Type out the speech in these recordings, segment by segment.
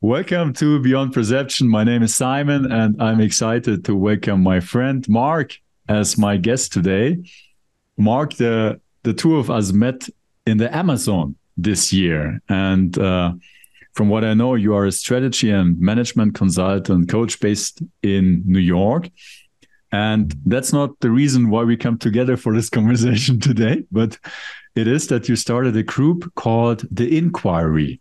Welcome to Beyond Perception. My name is Simon, and I'm excited to welcome my friend Mark as my guest today. Mark, the the two of us met in the Amazon this year, and uh, from what I know, you are a strategy and management consultant, coach based in New York. And that's not the reason why we come together for this conversation today, but it is that you started a group called The Inquiry.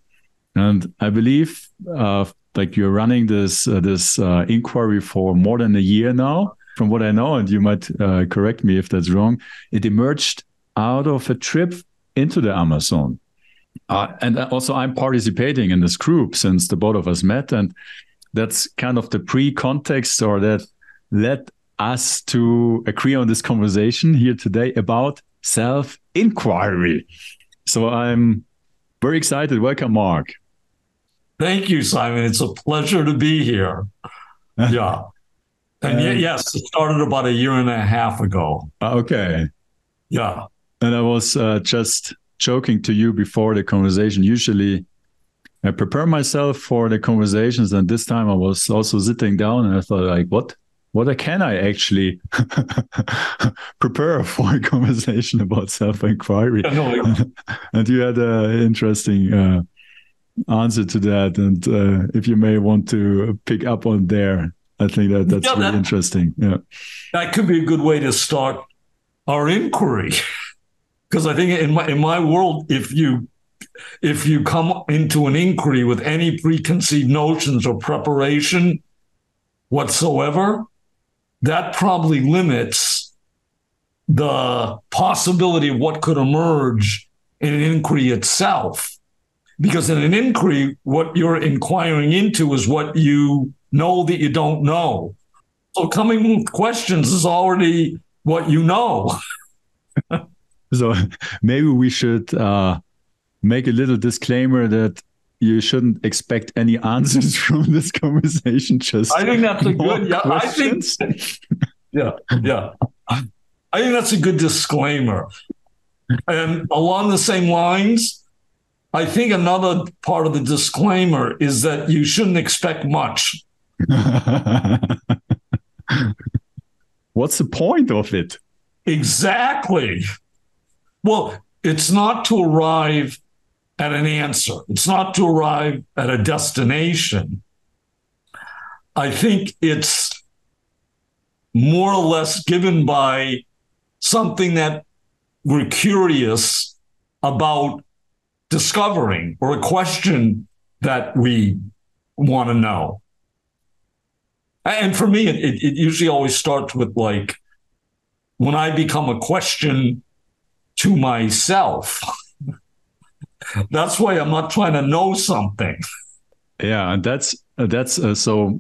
And I believe uh, like you're running this uh, this uh, inquiry for more than a year now. From what I know, and you might uh, correct me if that's wrong, it emerged out of a trip into the Amazon. Uh, and also, I'm participating in this group since the both of us met, and that's kind of the pre-context, or that led us to agree on this conversation here today about self-inquiry. So I'm very excited. Welcome, Mark. Thank you, Simon. It's a pleasure to be here. Yeah. And uh, yes, it started about a year and a half ago. Okay. Yeah. And I was uh, just joking to you before the conversation. Usually, I prepare myself for the conversations, and this time I was also sitting down and I thought, like, what? What can I actually prepare for a conversation about self-inquiry? and you had an interesting uh, answer to that. And uh, if you may want to pick up on there, I think that that's yeah, really that, interesting. Yeah, that could be a good way to start our inquiry. Because I think in my in my world, if you if you come into an inquiry with any preconceived notions or preparation whatsoever, that probably limits the possibility of what could emerge in an inquiry itself. Because in an inquiry, what you're inquiring into is what you know that you don't know. So coming with questions is already what you know. so maybe we should uh, make a little disclaimer that you shouldn't expect any answers from this conversation. Just I think that's a good yeah. Questions. I think yeah yeah. I think that's a good disclaimer. And along the same lines, I think another part of the disclaimer is that you shouldn't expect much. What's the point of it? Exactly. Well, it's not to arrive at an answer, it's not to arrive at a destination. I think it's more or less given by something that we're curious about discovering or a question that we want to know. And for me, it, it usually always starts with like when I become a question to myself. that's why I'm not trying to know something. Yeah, that's that's uh, so.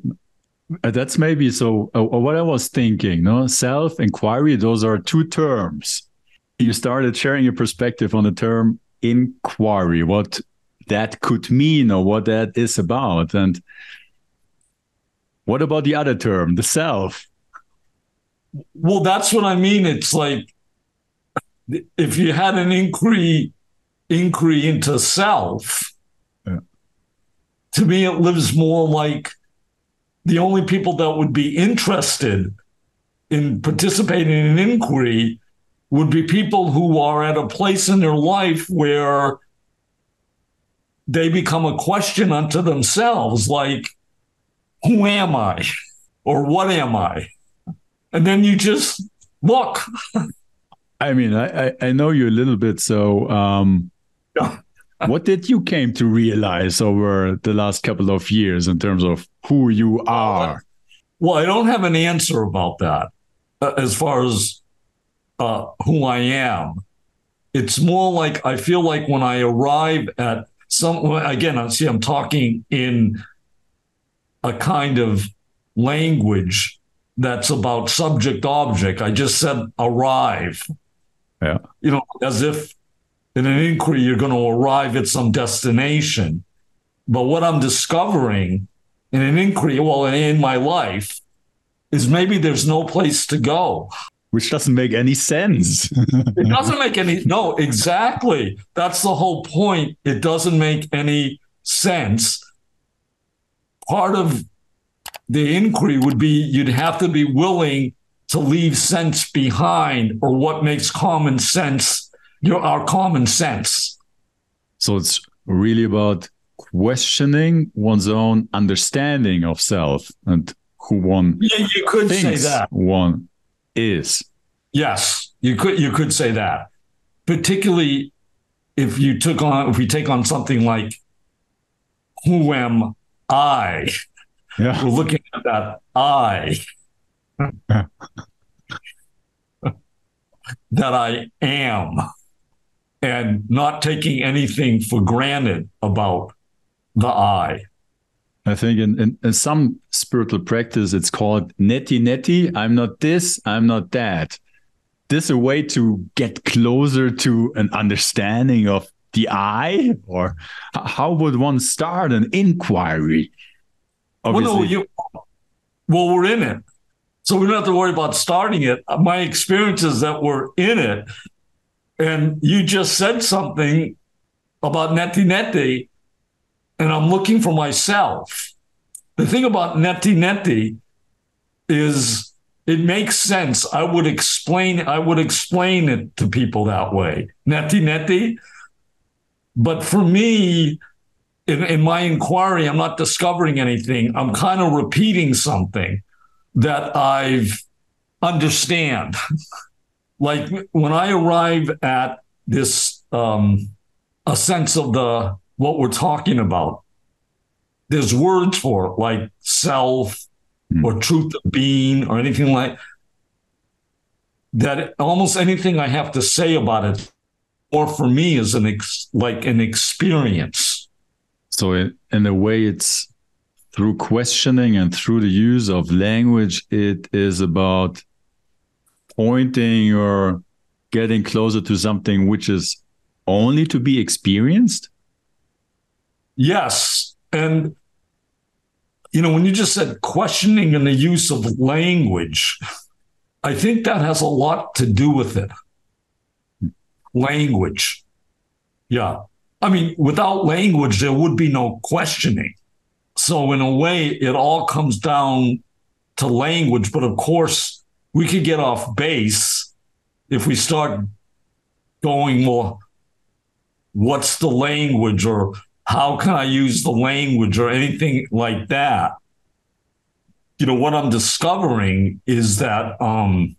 Uh, that's maybe so. Uh, what I was thinking, no self inquiry. Those are two terms. You started sharing your perspective on the term inquiry, what that could mean or what that is about. And what about the other term, the self? Well, that's what I mean. It's like if you had an inquiry inquiry into self, yeah. to me it lives more like the only people that would be interested in participating in an inquiry would be people who are at a place in their life where they become a question unto themselves like, who am I? Or what am I? And then you just look. I mean, I, I know you a little bit. So, um, what did you came to realize over the last couple of years in terms of who you are? Well, I don't have an answer about that uh, as far as uh, who I am. It's more like I feel like when I arrive at some, again, I see I'm talking in a kind of language that's about subject object. I just said arrive. Yeah. You know, as if in an inquiry you're going to arrive at some destination. But what I'm discovering in an inquiry, well, in my life, is maybe there's no place to go which doesn't make any sense. it doesn't make any no, exactly. That's the whole point. It doesn't make any sense. part of the inquiry would be you'd have to be willing to leave sense behind or what makes common sense, you know, our common sense. So it's really about questioning one's own understanding of self and who one yeah, you could say that one is. Yes, you could you could say that. Particularly if you took on if we take on something like who am I? Yeah. We're looking at that I. that I am and not taking anything for granted about the I. I think in, in, in, some spiritual practice, it's called neti neti. I'm not this, I'm not that. This is a way to get closer to an understanding of the I, or how would one start an inquiry? Obviously. Well, no, you, well, we're in it. So we don't have to worry about starting it. My experience is that we're in it. And you just said something about neti neti, and I'm looking for myself. The thing about neti neti is it makes sense. I would explain I would explain it to people that way. Neti neti. But for me, in, in my inquiry, I'm not discovering anything. I'm kind of repeating something that I've understand. like when I arrive at this um, a sense of the what we're talking about, there's words for it like self mm. or truth of being or anything like that. Almost anything I have to say about it, or for me, is an ex, like an experience. So in, in a way, it's through questioning and through the use of language, it is about pointing or getting closer to something which is only to be experienced? Yes. And, you know, when you just said questioning and the use of language, I think that has a lot to do with it. Language. Yeah. I mean, without language, there would be no questioning. So, in a way, it all comes down to language. But of course, we could get off base if we start going more what's the language or how can I use the language or anything like that. You know, what I'm discovering is that, um,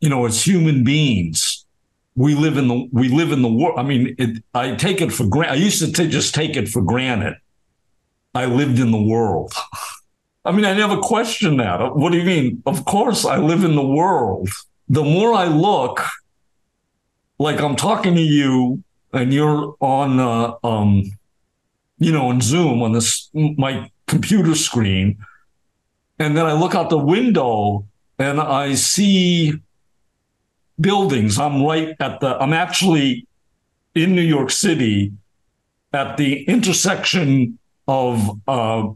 you know, as human beings, we live in the we live in the world. I mean, it, I take it for granted. I used to t- just take it for granted I lived in the world. I mean, I never questioned that. What do you mean? Of course, I live in the world. The more I look, like I'm talking to you, and you're on, uh, um, you know, on Zoom on this my computer screen, and then I look out the window and I see buildings. I'm right at the. I'm actually in New York City at the intersection of uh,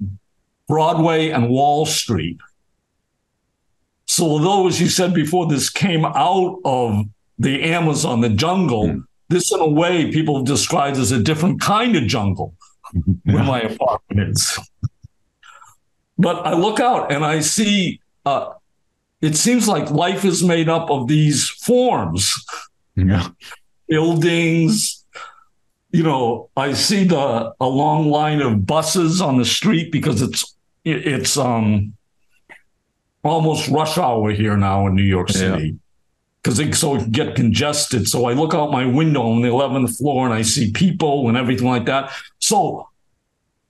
Broadway and Wall Street. So, although, as you said before, this came out of the Amazon, the jungle, mm. this, in a way, people have described as a different kind of jungle. where my apartment is. But I look out and I see uh, it seems like life is made up of these forms yeah. buildings, you know, I see the a long line of buses on the street because it's it's um almost rush hour here now in New York City. Because it so it get congested. So I look out my window on the 11th floor and I see people and everything like that. So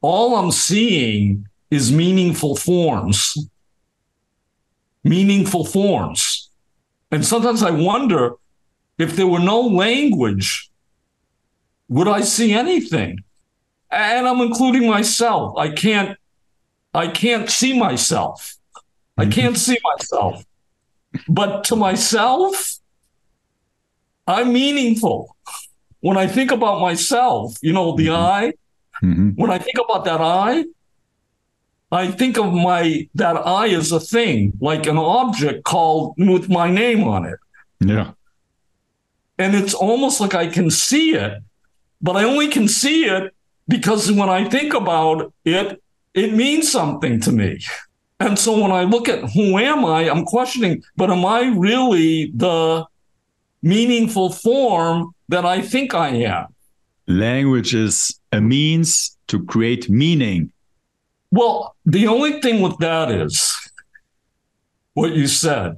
all I'm seeing is meaningful forms. Meaningful forms. And sometimes I wonder if there were no language would I see anything? And I'm including myself. I can't I can't see myself. I mm-hmm. can't see myself. But to myself, I'm meaningful. When I think about myself, you know, the mm-hmm. I, mm-hmm. when I think about that I, I think of my that I as a thing, like an object called with my name on it. Yeah. And it's almost like I can see it, but I only can see it because when I think about it, it means something to me. And so when I look at who am I, I'm questioning, but am I really the meaningful form that I think I am? Language is a means to create meaning. Well, the only thing with that is what you said.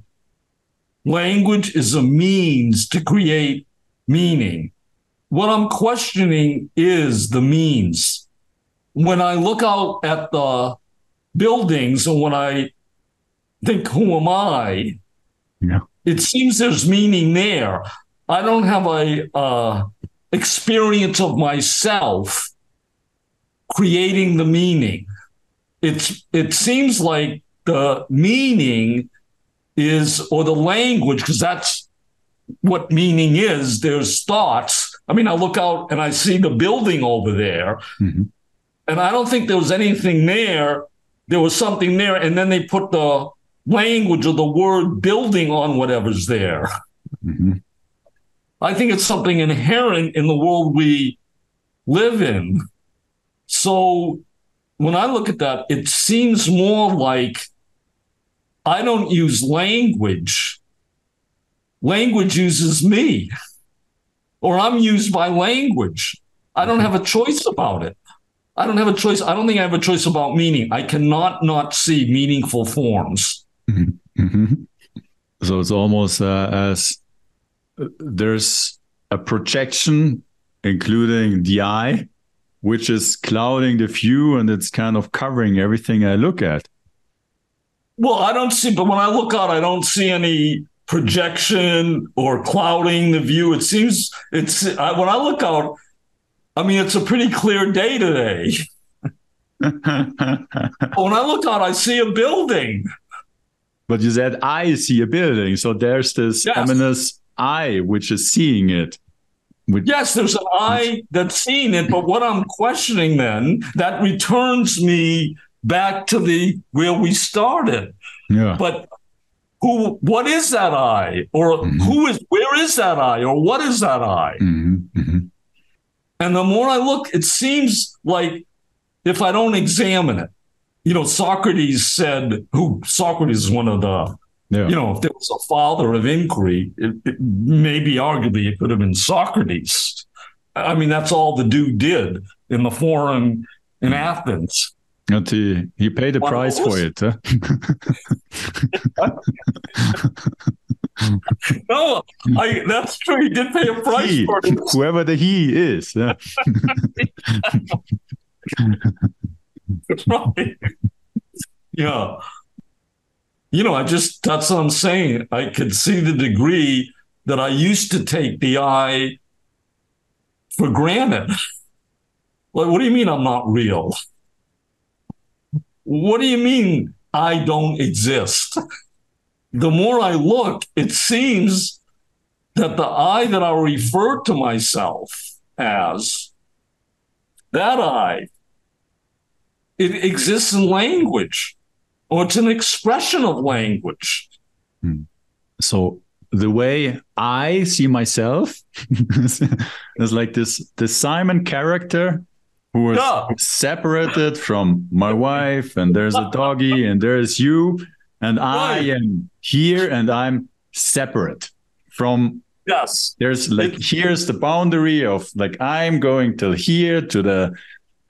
Language is a means to create meaning. What I'm questioning is the means. When I look out at the buildings and when I think, who am I? Yeah. It seems there's meaning there. I don't have a uh, experience of myself creating the meaning. It's it seems like the meaning is or the language because that's what meaning is. There's thoughts. I mean, I look out and I see the building over there, mm-hmm. and I don't think there was anything there. There was something there, and then they put the language or the word building on whatever's there. Mm-hmm. I think it's something inherent in the world we live in. So when I look at that, it seems more like I don't use language. Language uses me, or I'm used by language. I don't have a choice about it. I don't have a choice. I don't think I have a choice about meaning. I cannot not see meaningful forms. Mm-hmm. mm-hmm. So it's almost uh, as there's a projection, including the eye, which is clouding the view and it's kind of covering everything I look at. Well, I don't see, but when I look out, I don't see any projection or clouding the view. It seems it's I, when I look out, I mean, it's a pretty clear day today. when I look out, I see a building. But you said I see a building, so there's this yes. ominous eye which is seeing it. Which, yes, there's an eye that's seeing it, but what I'm questioning then that returns me back to the where we started. Yeah. But who what is that eye? Or mm-hmm. who is where is that eye? Or what is that eye? Mm-hmm. Mm-hmm. And the more I look, it seems like if I don't examine it, you know, Socrates said, who Socrates is one of the yeah. You know, if there was a father of inquiry, it, it, maybe arguably it could have been Socrates. I mean, that's all the dude did in the forum in mm. Athens. And he, he paid a price for it. Huh? no, I, that's true. He did pay a price he, for it. Whoever the he is. Yeah. right. Yeah you know, I just, that's what I'm saying. I could see the degree that I used to take the eye for granted. Like, what do you mean I'm not real? What do you mean I don't exist? The more I look, it seems that the I that I refer to myself as, that I, it exists in language or it's an expression of language. Hmm. So the way I see myself is like this the Simon character who was yeah. separated from my wife, and there's a doggy, and there's you, and I am here, and I'm separate from. Yes. There's like here's the boundary of like I'm going till here to the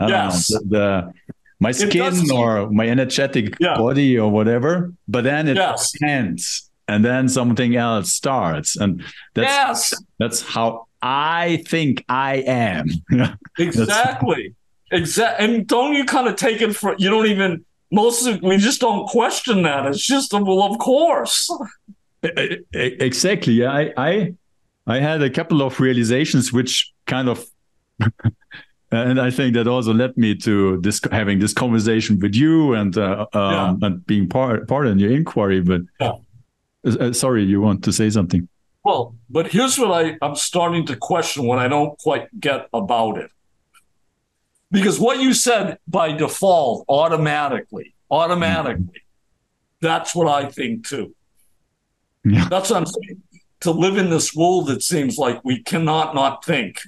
I yes. know, the, the my skin or my energetic yeah. body or whatever, but then it yes. ends and then something else starts. And that's yes. that's how I think I am. exactly. Exactly. And don't you kind of take it for you don't even most of we just don't question that. It's just a, well, of course. Exactly. I I I had a couple of realizations which kind of and I think that also led me to this having this conversation with you and uh, um, yeah. and being part part in your inquiry. But yeah. uh, uh sorry, you want to say something? Well, but here's what I I'm starting to question what I don't quite get about it, because what you said by default, automatically, automatically, that's what I think too. Yeah. That's what I'm saying. To live in this world, it seems like we cannot not think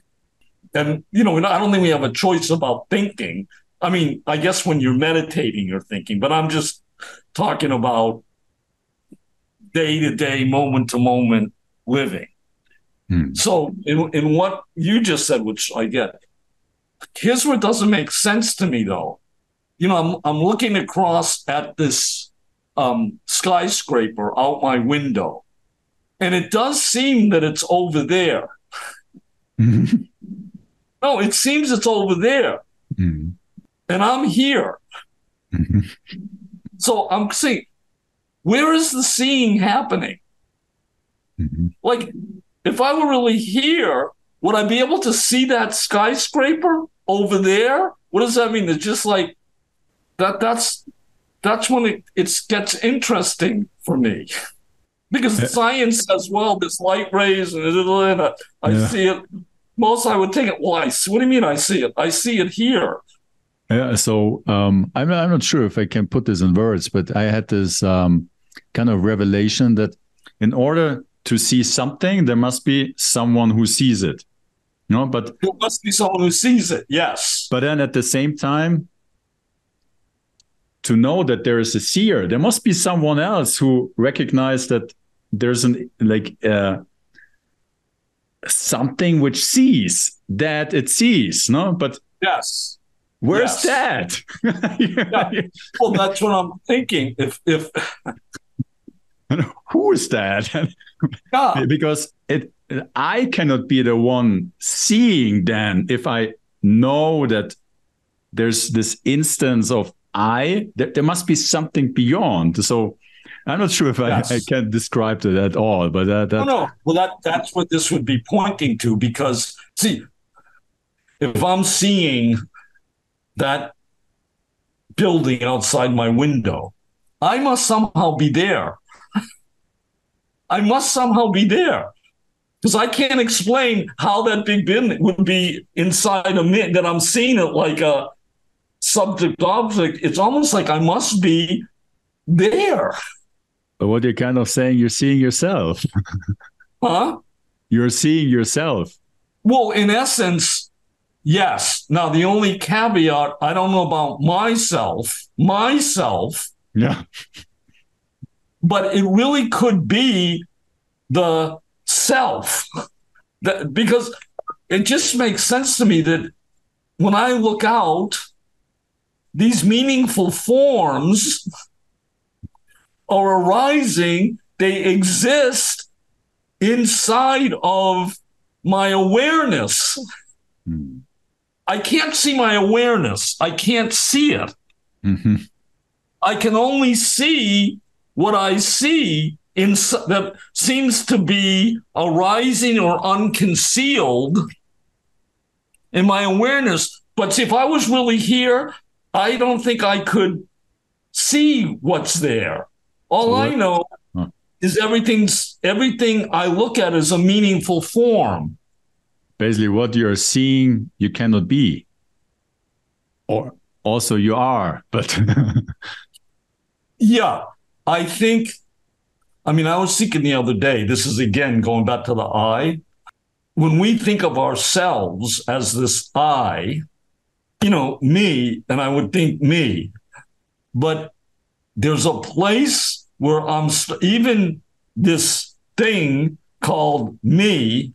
and, you know, I don't think we have a choice about thinking. I mean, I guess when you're meditating, you're thinking, but I'm just talking about day to day, moment to moment living. Hmm. So, in, in what you just said, which I get, here's what doesn't make sense to me though. You know, I'm, I'm looking across at this um, skyscraper out my window, and it does seem that it's over there. no, it seems it's over there. Mm-hmm. And I'm here. Mm-hmm. So I'm saying, where is the seeing happening? Mm-hmm. Like, if I were really here, would I be able to see that skyscraper over there? What does that mean? It's just like that. That's that's when it, it gets interesting for me because yeah. science says, well, this light rays and, and I, I yeah. see it. Most I would take it. Well, I see, what do you mean? I see it. I see it here. Yeah. So um, I'm I'm not sure if I can put this in words, but I had this um, kind of revelation that in order to see something, there must be someone who sees it. No, but there must be someone who sees it. Yes. But then at the same time, to know that there is a seer, there must be someone else who recognizes that there's an like uh, something which sees that it sees. No, but yes. Where's yes. that? yeah. Well, that's what I'm thinking. If if who is that? yeah. because it I cannot be the one seeing then if I know that there's this instance of I, there, there must be something beyond. So I'm not sure if yes. I, I, can describe it at all, but that, that... no, no. Well, that that's what this would be pointing to because see, if I'm seeing that building outside my window, I must somehow be there. I must somehow be there because I can't explain how that big bin would be inside of me that I'm seeing it like a subject object. It's almost like I must be there. But what you're kind of saying, you're seeing yourself. huh? You're seeing yourself. Well, in essence, yes. Now, the only caveat I don't know about myself, myself. Yeah but it really could be the self that, because it just makes sense to me that when I look out, these meaningful forms are arising, they exist inside of my awareness. Hmm. I can't see my awareness. I can't see it. Mm-hmm. I can only see what I see in that seems to be arising or unconcealed in my awareness. But see, if I was really here, I don't think I could see what's there. All I know huh. is everything's everything I look at is a meaningful form. Basically, what you're seeing, you cannot be. Or also you are, but yeah. I think, I mean, I was thinking the other day, this is again going back to the I. When we think of ourselves as this I, you know, me, and I would think me, but there's a place where I'm st- even this thing called me,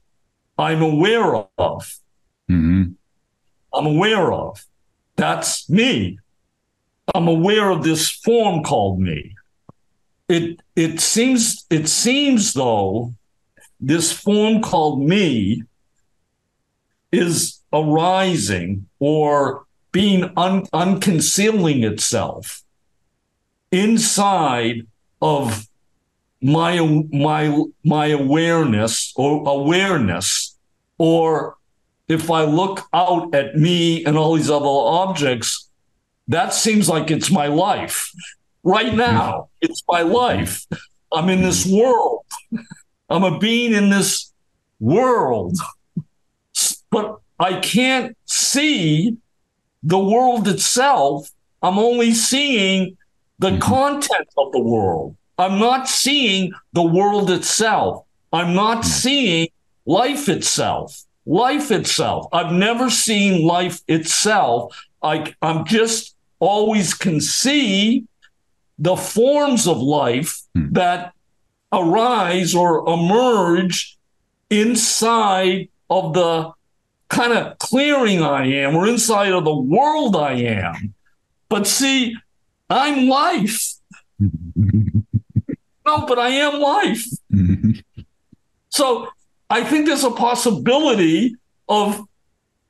I'm aware of. Mm-hmm. I'm aware of. That's me. I'm aware of this form called me it it seems it seems though this form called me is arising or being un, unconcealing itself inside of my my my awareness or awareness. Or if i look out at me and all these other objects that seems like it's my life right now. It's my life. I'm in this world. I'm a being in this world. But I can't see the world itself. I'm only seeing the mm-hmm. content of the world. I'm not seeing the world itself. I'm not mm. seeing life itself. Life itself. I've never seen life itself I I'm just always can see the forms of life Hmm. that arise or emerge inside of the kind of clearing I am or inside of the world I am. But see, I'm life. No, but I am life. So I think there's a possibility of,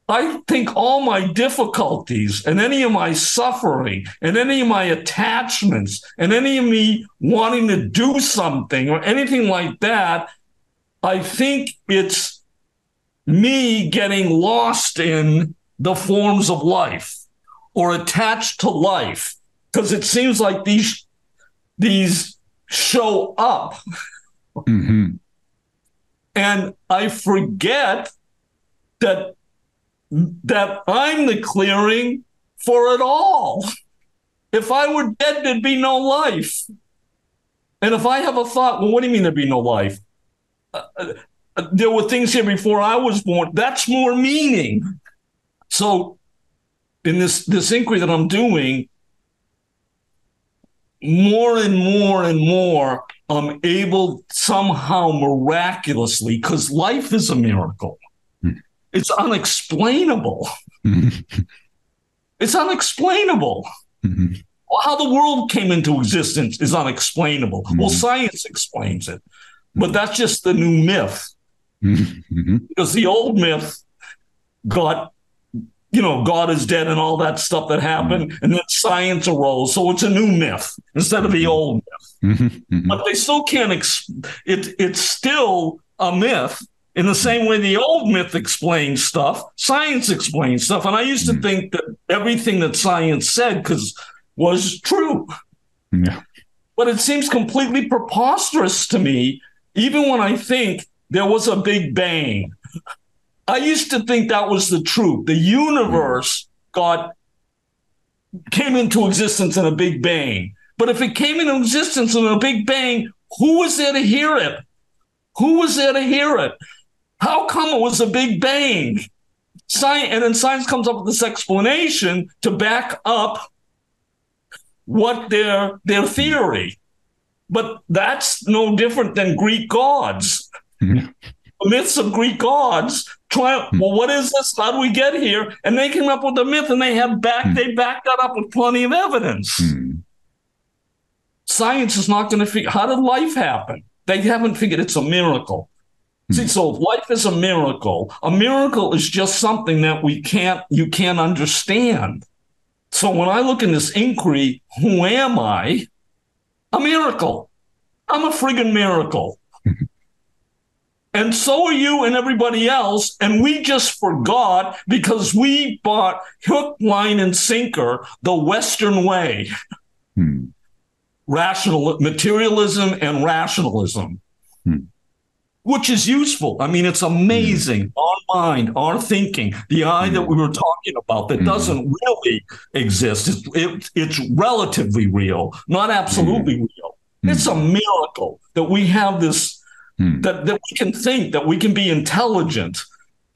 I think all my difficulties and any of my suffering and any of my attachments and any of me wanting to do something or anything like that, I think it's me getting lost in the forms of life or attached to life because it seems like these these show up Mhm. and I forget that that I'm the clearing for it all. If I were dead, there'd be no life. And if I have a thought, well, what do you mean there'd be no life? Uh, uh, there were things here before I was born. That's more meaning. So, in this this inquiry that I'm doing, more and more and more, I'm able somehow miraculously, because life is a miracle. It's unexplainable. It's unexplainable. Well, how the world came into existence is unexplainable. Well, Mhm. science explains it, but that's just the new myth because the old myth got, you know, God is dead and all that stuff that happened, and then science arose. So it's a new myth instead of the old myth. Mhm. Mhm. But they still can't. Ex- it it's still a myth. In the same way the old myth explains stuff, science explains stuff. And I used to Mm. think that everything that science said because was true. Yeah. But it seems completely preposterous to me, even when I think there was a big bang. I used to think that was the truth. The universe got came into existence in a big bang. But if it came into existence in a big bang, who was there to hear it? Who was there to hear it? How come it was a big bang? Science, and then science comes up with this explanation to back up what their their theory. But that's no different than Greek gods. The myths of Greek gods. Try, Hmm. well, what is this? How do we get here? And they came up with a myth, and they have back Hmm. they backed that up with plenty of evidence. Mhm. Science is not going to figure how did life happen. They haven't figured it's a miracle. See, so if life is a miracle, a miracle is just something that we can't you can't understand. So when I look in this inquiry, who am I? A miracle. I'm a friggin' miracle. and so are you and everybody else. And we just forgot because we bought hook, line, and sinker the Western way Mhm. rational materialism and rationalism Hmm. Which is useful. I mean it's amazing. Mm-hmm. Our mind our thinking the eye that mm-hmm. we were talking about that Hmm. doesn't really exist. It's, it, it's relatively real not absolutely real. Mm-hmm. It's a miracle that we have this that, that we can think that we can be intelligent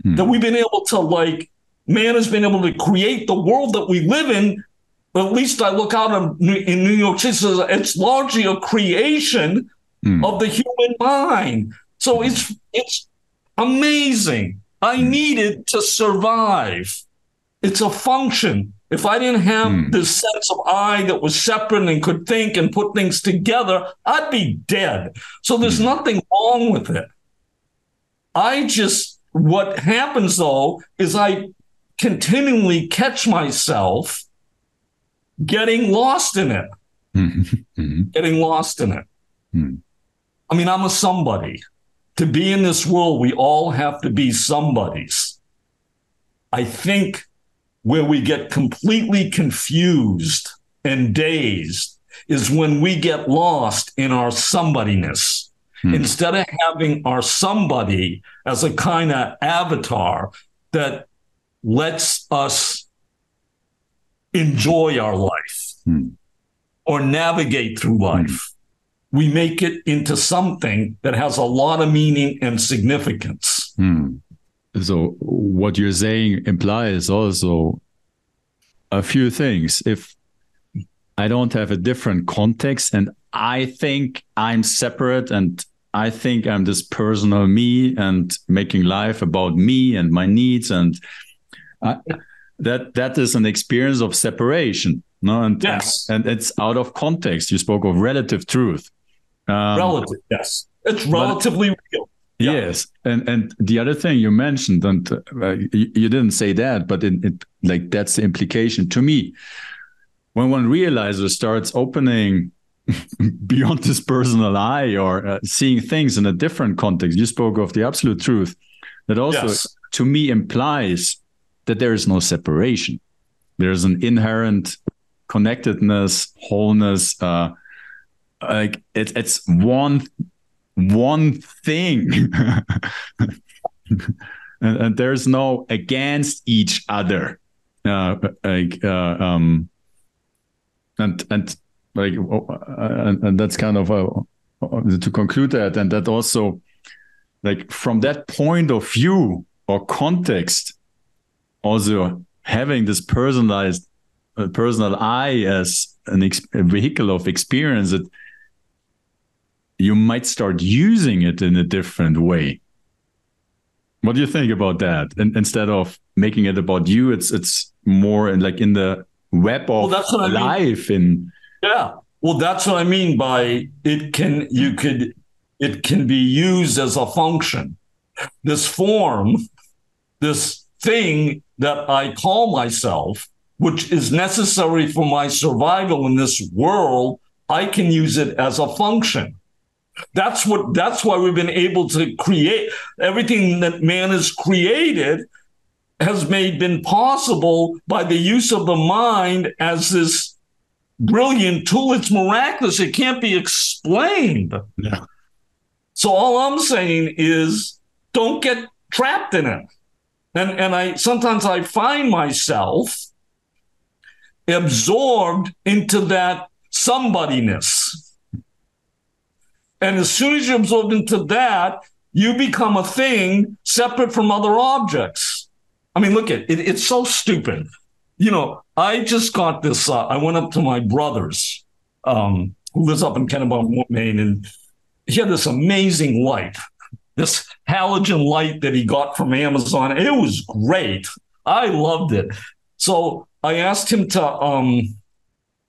that we've been able to like man has been able to create the world that we live in. But at least I look out in New- in New York City, it's largely a creation Hmm. of the human mind. So it's it's amazing. I need it to survive. It's a function. If I didn't have Hmm. this sense of I that was separate and could think and put things together, I'd be dead. So there's nothing wrong with it. I just what happens though is I continually catch myself getting lost in it, Mhm. Mhm. getting lost in it. Hmm. I mean, I'm a somebody. To be in this world, we all have to be somebodies. I think where we get completely confused and dazed is when we get lost in our somebodiness. Hmm. Instead of having our somebody as a kind of avatar that lets us enjoy our life Hmm. or navigate through life, we make it into something that has a lot of meaning and significance. Hmm. So what you're saying implies also a few things. If I don't have a different context and I think I'm separate and I think I'm this personal me and making life about me and my needs and I, that that is an experience of separation no and yes. and it's out of context you spoke of relative truth um, relative yes it's relatively but, real yeah. yes and and the other thing you mentioned and uh, you, you, didn't say that but it, it like that's the implication to me when one realizes starts opening beyond this personal eye or uh, seeing things in a different context you spoke of the absolute truth that also yes. to me implies that there is no separation. There's an inherent connectedness, wholeness. Uh, like it, it's one one thing, and, and, there's no against each other. Uh, like uh, um, and and like uh, and, and that's kind of a, uh, to conclude that, and that also like from that point of view or context also having this personalized uh, personal eye as an ex- a vehicle of experience that you might start using it in a different way what do you think about that and instead of making it about you it's it's more in, like in the web of well, that's what life I mean. in yeah well that's what i mean by it can you could it can be used as a function this form this thing that I call myself, which is necessary for my survival in this world, I can use it as a function. That's what that's why we've been able to create everything that man has created has made been possible by the use of the mind as this brilliant tool. It's miraculous. It can't be explained. Yeah. So all I'm saying is don't get trapped in it. And, and I sometimes I find myself absorbed into that somebodyness. And as soon as you're absorbed into that, you become a thing separate from other objects. I mean, look at it, it's so stupid. You know, I just got this. Uh, I went up to my brother's, um, who lives up in Kennebunk, Maine, and he had this amazing light this halogen light that he got from Amazon. It was great. I loved it. So I asked him to, um,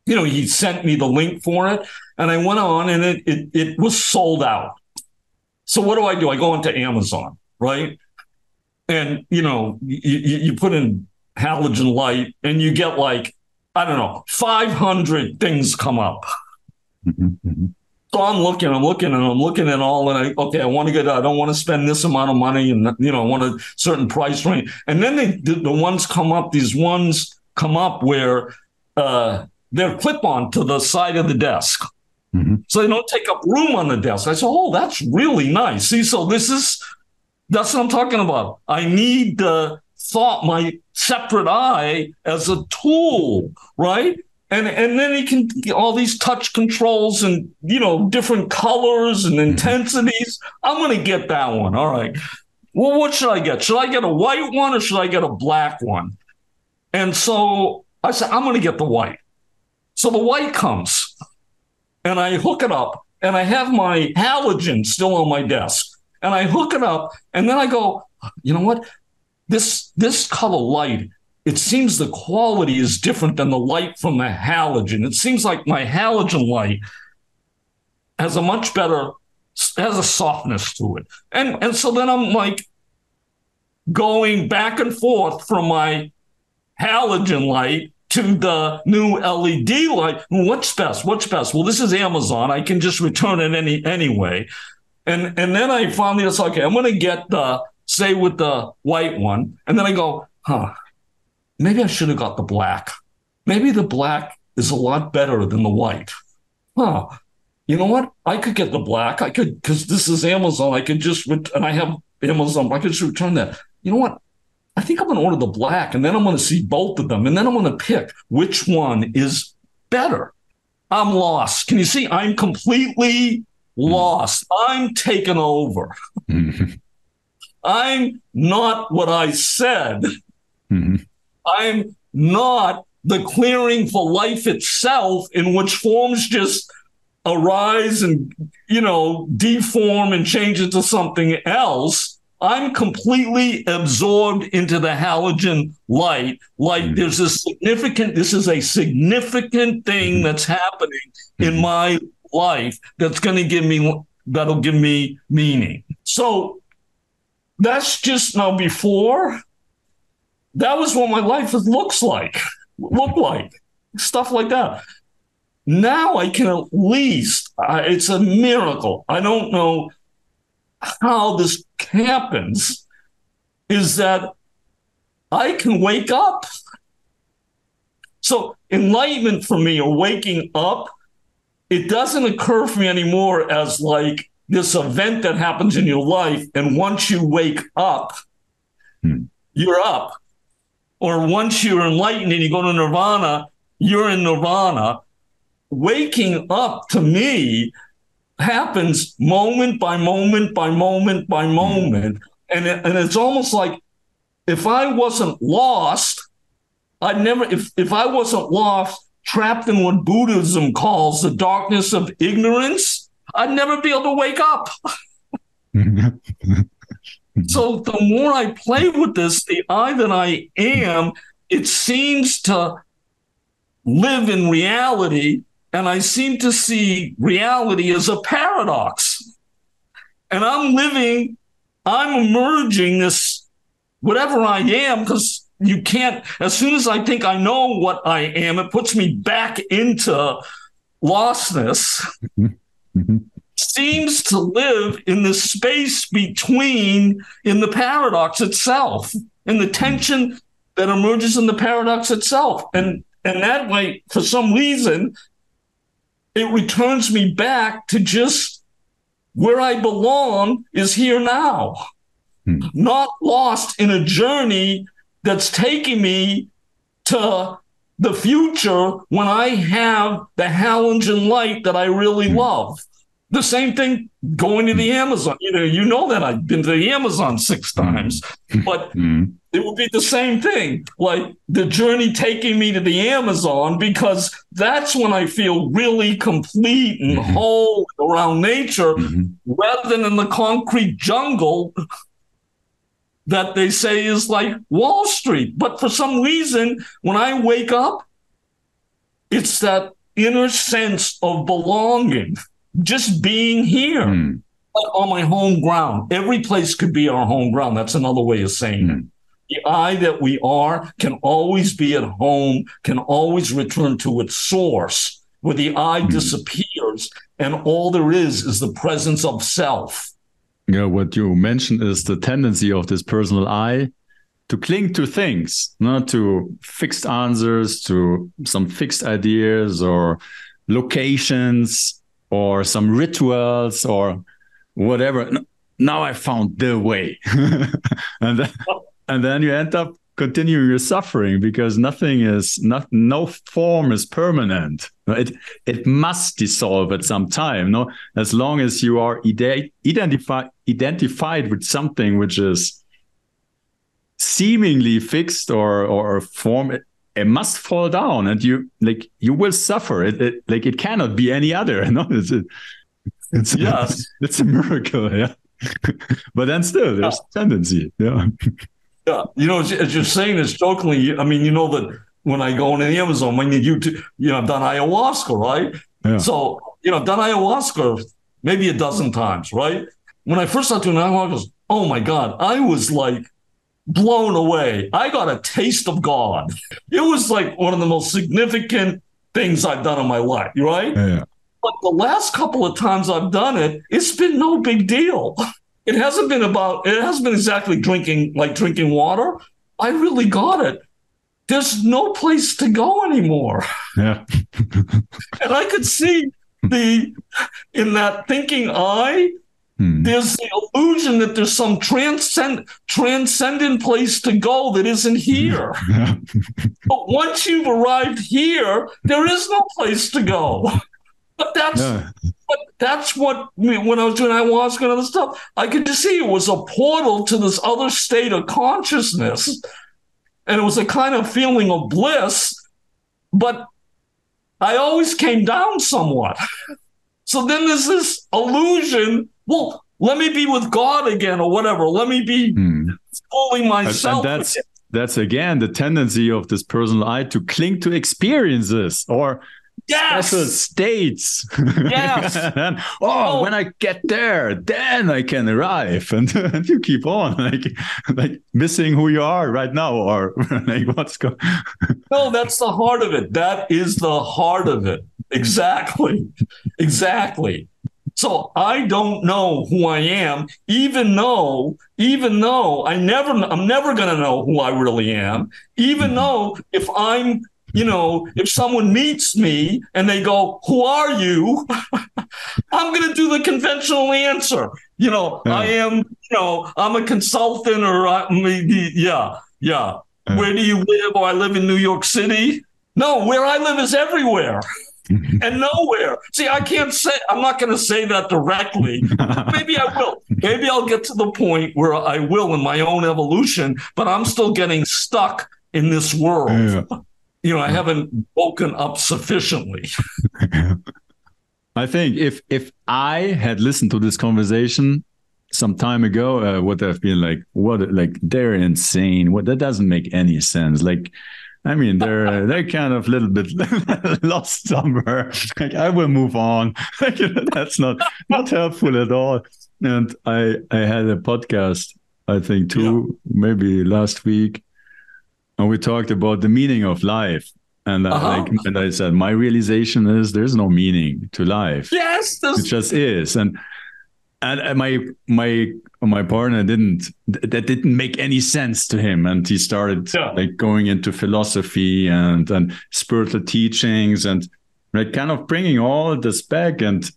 you know, he sent me the link for it, and I went on, and it it, it was sold out. So what do I do? I go into Amazon, right? And you know, you, you put in halogen light, and you get like I don't know, 500 things come up. Mm-hmm, mm-hmm. So I'm looking, I'm looking, and I'm looking at all, and I okay, I want to get, I don't want to spend this amount of money, and you know, I want a certain price range. And then they, the, the ones come up, these ones come up where uh, they're clip on to the side of the desk. Mm-hmm. So they don't take up room on the desk. I said, oh, that's really nice. See, so this is, that's what I'm talking about. I need the thought, my separate eye as a tool, right? and and then he can all these touch controls and you know different colors and mm-hmm. intensities. I'm going to get that one. All right. Well, what should I get? Should I get a white one or should I get a black one? And so I said, I'm going to get the white. So the white comes, and I hook it up, and I have my halogen still on my desk, and I hook it up, and then I go, you know what? This this color light it seems the quality is different than the light from the halogen. It seems like my halogen light has a much better has a softness to it. And and so then I'm like going back and forth from my halogen light to the new LED light. What's best? What's best? Well, this is Amazon. I can just return it any anyway. And and then I finally it's okay, I'm gonna get the say with the white one. And then I go, huh, maybe I should have got the black. Maybe the black is a lot better than the white. Huh. You know what? I could get the black. I could, because this is Amazon. I could just, and I have Amazon. I could just return that. You know what? I think I'm going to order the black and then I'm going to see both of them and then I'm going to pick which one is better. I'm lost. Can you see? I'm completely lost. I'm taken over. I'm not what I said. Mm-hmm. I'm not the clearing for life itself, in which forms just arise and, you know, deform and change into something else. I'm completely absorbed into the halogen light. Like mm-hmm. there's a significant, this is a significant thing mm-hmm. that's happening mm-hmm. in my life that's going to give me, that'll give me meaning. So that's just now before. That was what my life looks like, look like, stuff like that. Now I can at least, uh, it's a miracle. I don't know how this happens, is that I can wake up. So, enlightenment for me or waking up, it doesn't occur for me anymore as like this event that happens in your life. And once you wake up, hmm. you're up. Or once you're enlightened and you go to nirvana, you're in nirvana. Waking up to me happens moment by moment by moment by hmm. moment. And, it, and it's almost like if I wasn't lost, I'd never, if, if I wasn't lost, trapped in what Buddhism calls the darkness of ignorance, I'd never be able to wake up. so the more I play with this, the I that I am, it seems to live in reality. And I seem to see reality as a paradox. And I'm living, I'm emerging this, whatever I am, because you can't, as soon as I think I know what I am, it puts me back into lostness. mm-hmm. seems to live in the space between, in the paradox itself, in the tension that emerges in the paradox itself. And, and that way, for some reason, it returns me back to just where I belong is here now, hmm. not lost in a journey that's taking me to the future when I have the halogen light that I really mm. love. The same thing going to the Amazon. You know, you know that I've been to the Amazon six hmm. times, but mm. it would be the same thing. Like the journey taking me to the Amazon, because that's when I feel really complete and mm-hmm. whole around nature, mm-hmm. rather than in the concrete jungle that they say is like Wall Street. But for some reason, when I wake up, it's that inner sense of belonging, just being here mm. on my home ground. Every place could be our home ground. That's another way of saying mm. it. The I that we are can always be at home, can always return to its source, where the I mm. disappears and all there is is the presence of self. Yeah, what you mentioned is the tendency of this personal I to cling to things, not to fixed answers, to some fixed ideas or locations or some rituals or whatever. Now I found the way. and, then, and then you end up continuing your suffering because nothing is not no form is permanent it it must dissolve at some time no as long as you are ide- identify, identified with something which is seemingly fixed or or form it, must fall down and you like you will suffer it, it like it cannot be any other no it's a, it's yes. it's a miracle yeah but then still there's yeah. tendency yeah yeah, you know, as, you're saying this jokingly, I mean, you know that when I go on the Amazon, when you do, you know, I've done ayahuasca, right? Yeah. So, you know, I've done ayahuasca maybe a dozen times, right? When I first started doing ayahuasca, oh my God, I was like blown away. I got a taste of God. It was like one of the most significant things I've done in my life, right? Yeah. But the last couple of times I've done it, it's been no big deal. It hasn't been about, it hasn't been exactly drinking like drinking water. I really got it. There's no place to go anymore. Yeah. and I could see the, in that thinking eye, Hmm. There's the illusion that there's some transcend transcendent place to go that isn't here. but once you've arrived here, there is no place to go. But that's yeah. but that's what when I was doing ayahuasca and other stuff, I could just see it was a portal to this other state of consciousness. And it was a kind of feeling of bliss but I always came down somewhat. So then there's this illusion. Well, let me be with God again, or whatever. Let me be Hmm. fooling myself. And that's again. that's again the tendency of this personal I to cling to experiences or yes, special states. Yes. and, oh, Oh. when I get there, then I can arrive, and, and you keep on like like missing who you are right now, or like what's going. no, that's the heart of it. That is the heart of it. Exactly, exactly. So I don't know who I am, even though, even though I never, I'm never going to know who I really am. Even mm-hmm. though if I'm, you know, if someone meets me and they go, "Who are you?" I'm going to do the conventional answer. You know, Yeah. I am, you know, I'm a consultant, or I, maybe, yeah, yeah. Yeah. Where do you live? Or I live in New York City. No, where I live is everywhere and nowhere. See, I can't say, I'm not going to say that directly. Maybe I will. Maybe I'll get to the point where I will in my own evolution, but I'm still getting stuck in this world. Yeah. You know, I haven't woken up sufficiently. I think if if I had listened to this conversation some time ago, uh, would have been like, what? Like they're insane. What that doesn't make any sense. Like, I mean, they're they're kind of a little bit lost somewhere. Like, I will move on. Like, that's not not helpful at all. And I I had a podcast, I think two maybe last week, and we talked about the meaning of life. And I, Uh-huh. like, and I said, my realization is there's no meaning to life. Yes, It just is. And and my my my partner didn't that didn't make any sense to him. And he started Yeah. like going into philosophy and and spiritual teachings and like kind of bringing all this back and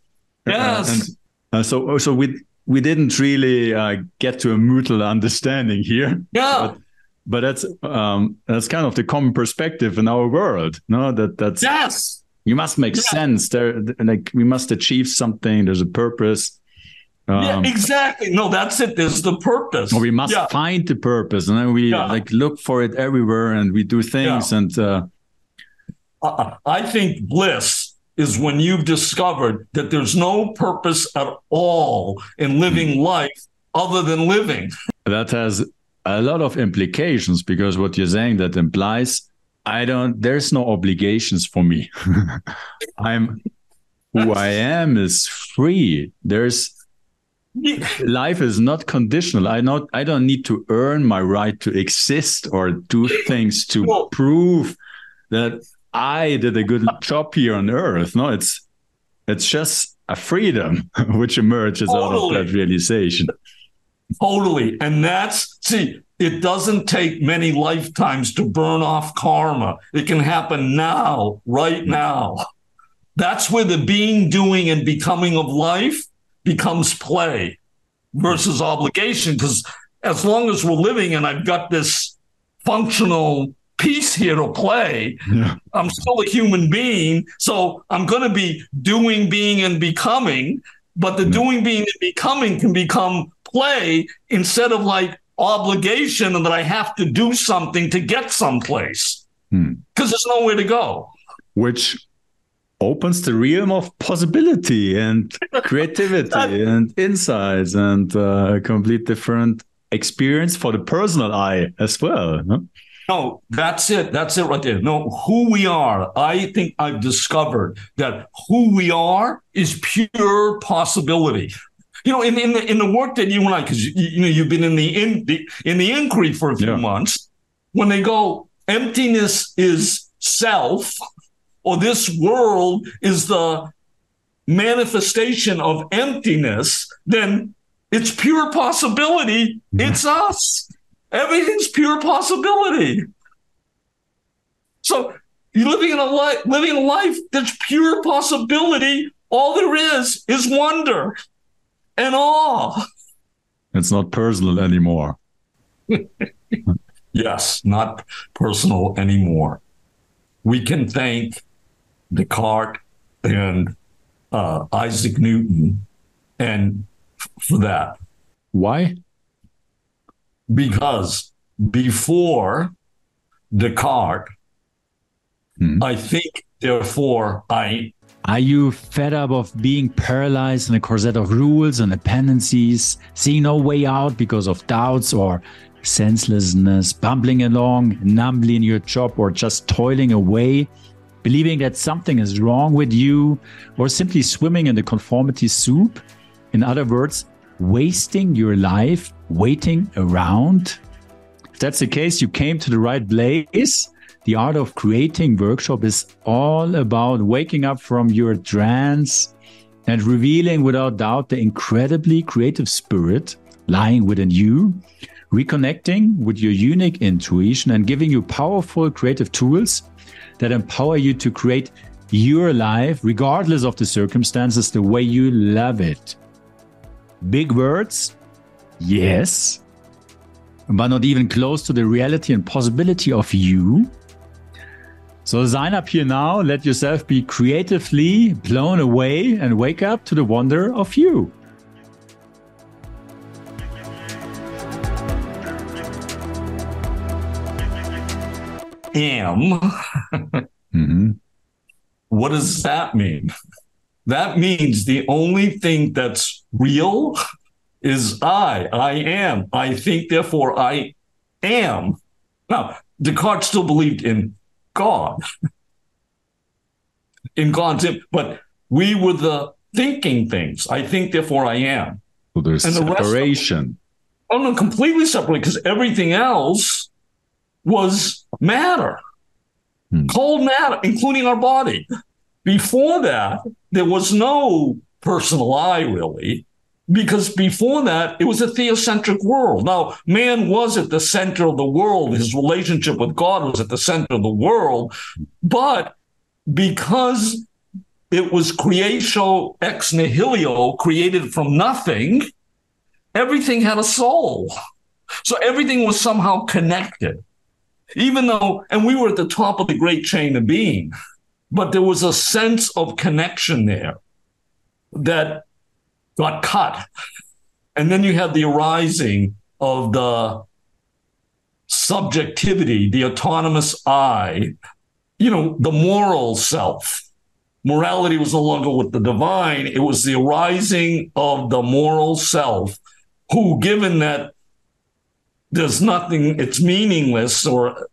Yes. and uh, so so we we didn't really uh, get to a mutual understanding here yeah, but that's um that's kind of the common perspective in our world no that that's yes. you must make Yeah. sense there like we must achieve something there's a purpose um, yeah, exactly. No, that's it. There's the purpose. or we must Yeah. find the purpose and then we Yeah. like look for it everywhere and we do things and uh Uh, I think bliss is when you've discovered that there's no purpose at all in living life other than living. that has a lot of implications because what you're saying that implies I don't there's no obligations for me. I'm who I am is free. There's life is not conditional. I not I don't need to earn my right to exist or do things to Well- prove that I did a good job here on earth. No, it's it's just a freedom which emerges out of that realization. Totally. And that's, see, it doesn't take many lifetimes to burn off karma. It can happen now, right now. That's where the being, doing, and becoming of life becomes play versus obligation. Because as long as we're living and I've got this functional piece here to play, Yeah. I'm still a human being. So I'm going to be doing, being, and becoming. But the doing, being, and becoming can become play instead of like obligation and that I have to do something to get someplace Hmm. because there's nowhere to go. which opens the realm of possibility and creativity and insights and uh, a complete different experience for the personal I as well. no? No, that's it. That's it right there. No, who we are. I think I've discovered that who we are is pure possibility. You know, in, in the in the work that you and I, because you, you know you've been in the in the in the inquiry for a few Yeah. months, when they go emptiness is self, or this world is the manifestation of emptiness, then it's pure possibility. It's us. Everything's pure possibility. So you're living in a life, living a life that's pure possibility. All there is is wonder and awe. It's not personal anymore. Yes, not personal anymore. We can thank Descartes and uh, Isaac Newton and f- for that Why? because before Descartes, Hmm. I think, therefore, I. Are you fed up of being paralyzed in a corset of rules and dependencies, seeing no way out because of doubts or senselessness, bumbling along numbly in your job or just toiling away, believing that something is wrong with you, or simply swimming in the conformity soup? In other words, wasting your life waiting around? If that's the case, you came to the right place. The Art of Creating workshop is all about waking up from your trance and revealing without doubt the incredibly creative spirit lying within you, reconnecting with your unique intuition and giving you powerful creative tools that empower you to create your life, regardless of the circumstances, the way you love it. Big words, yes, but not even close to the reality and possibility of you. So sign up here now, let yourself be creatively blown away, and wake up to the wonder of you. Am. mm-hmm. What does that mean? That means the only thing that's real is I. I am. I think, therefore, I am. Now, Descartes still believed in God, in God's image, but we were the thinking things. I think, therefore, I am. So there's and the separation. oh, no, completely separate because everything else was matter, hmm. cold matter, including our body. Before that, there was no personal I really, because before that, it was a theocentric world. Now, man was at the center of the world. His relationship with God was at the center of the world. But because it was creatio ex nihilo, created from nothing, everything had a soul. So everything was somehow connected. Even though, and we were at the top of the great chain of being but there was a sense of connection there that got cut. And then you had the arising of the subjectivity, the autonomous I, you know, the moral self. Morality was no longer with the divine, it was the arising of the moral self, who, given that there's nothing, it's meaningless or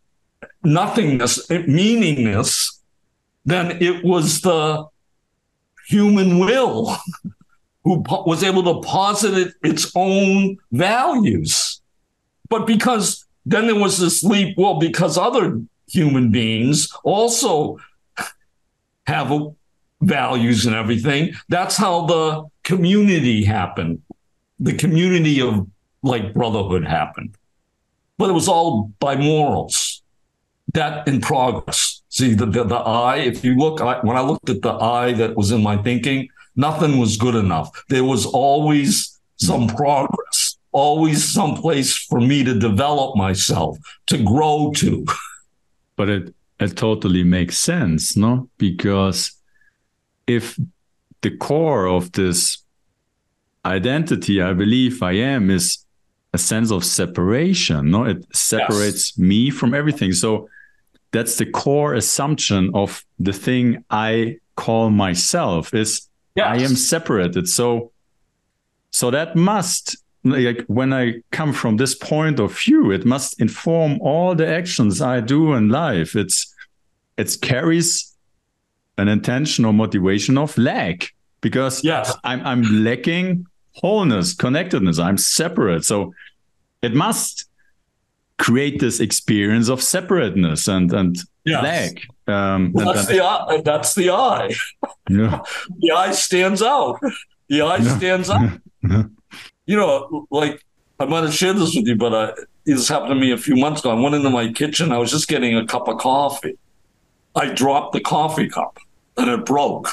nothingness, meaningless, then it was the human will who was able to posit its own values. But because then there was this leap, well, because other human beings also have values and everything, that's how the community happened. The community of like brotherhood happened. But it was all by morals. That in progress. See the, the, the I, if you look, I, when I looked at the I that was in my thinking, nothing was good enough. There was always some progress, always some place for me to develop myself, to grow to. But it, it totally makes sense, no? Because if the core of this identity, I believe I am, is a sense of separation, no? It separates yes. me from everything. So that's the core assumption of the thing I call myself is yes. I am separated. So so that must like when I come from this point of view, it must inform all the actions I do in life. It's it carries an intention or motivation of lack because yes. I'm I'm lacking wholeness, connectedness. I'm separate. So it must create this experience of separateness and and yes. lack. Um, well, that's the eye. That's the eye. Yeah. the eye stands out. The eye yeah. stands out. you know, like I might have shared this with you, but I, this happened to me a few months ago. I went into my kitchen. I was just getting a cup of coffee. I dropped the coffee cup and it broke.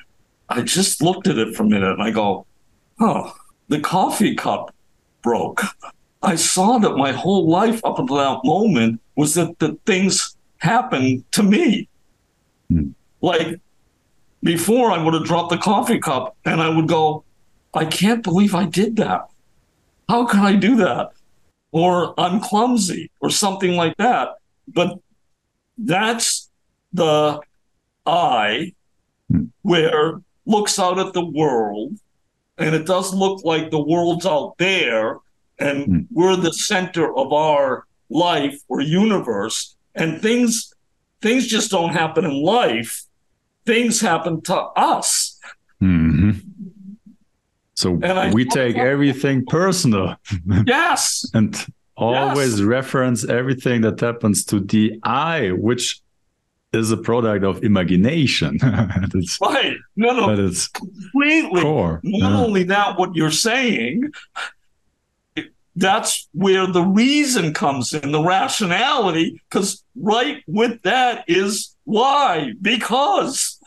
I just looked at it for a minute and I go, "Oh, the coffee cup broke." I saw that my whole life up until that moment was that the things happened to me. Mm. Like before, I would have dropped the coffee cup and I would go, I can't believe I did that. How can I do that? Or I'm clumsy or something like that. But that's the eye, Hmm. where looks out at the world, and it does look like the world's out there, and Hmm. we're the center of our life or universe, and things things just don't happen in life. Things happen to us. hmm So And we take everything personal Yes. and always reference everything that happens to the I, which is a product of imagination. That's, Right. No, no, that is completely. core. Not Yeah. only that, what you're saying, that's where the reason comes in, the rationality, because right with that is why? Because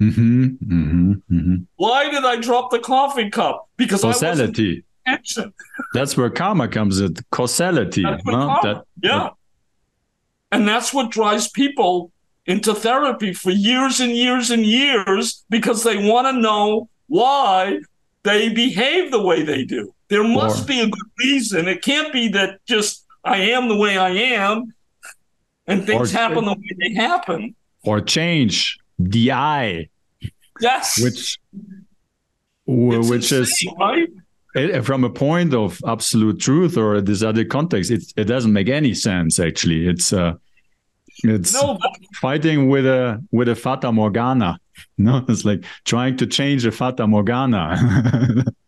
hmm hmm hmm why did I drop the coffee cup? Because I wasn't Causality. attention. That's where karma comes in. Causality. Karma- That- yeah. And that's what drives people into therapy for years and years and years because they want to know why they behave the way they do. There must Or- be a good reason. It can't be that just I am the way I am and things Or- happen the way they happen. or change the I, Yes. which It's which is right? it, from a point of absolute truth or this other context, it it doesn't make any sense. Actually, it's uh, it's No, but fighting with a with a fata morgana. No, it's like trying to change a fata morgana.